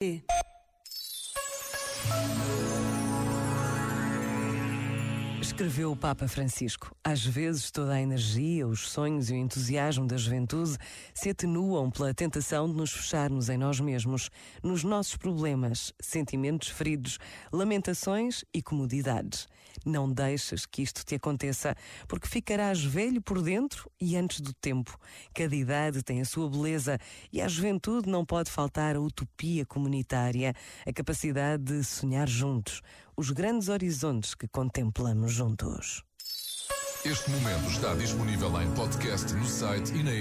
Sí. Escreveu o Papa Francisco. Às vezes toda a energia, os sonhos e o entusiasmo da juventude se atenuam pela tentação de nos fecharmos em nós mesmos, nos nossos problemas, sentimentos feridos, lamentações e comodidades. Não deixes que isto te aconteça, porque ficarás velho por dentro e antes do tempo. Cada idade tem a sua beleza e à juventude não pode faltar a utopia comunitária, a capacidade de sonhar juntos, os grandes horizontes que contemplamos juntos. Este momento está disponível em podcast no site e na.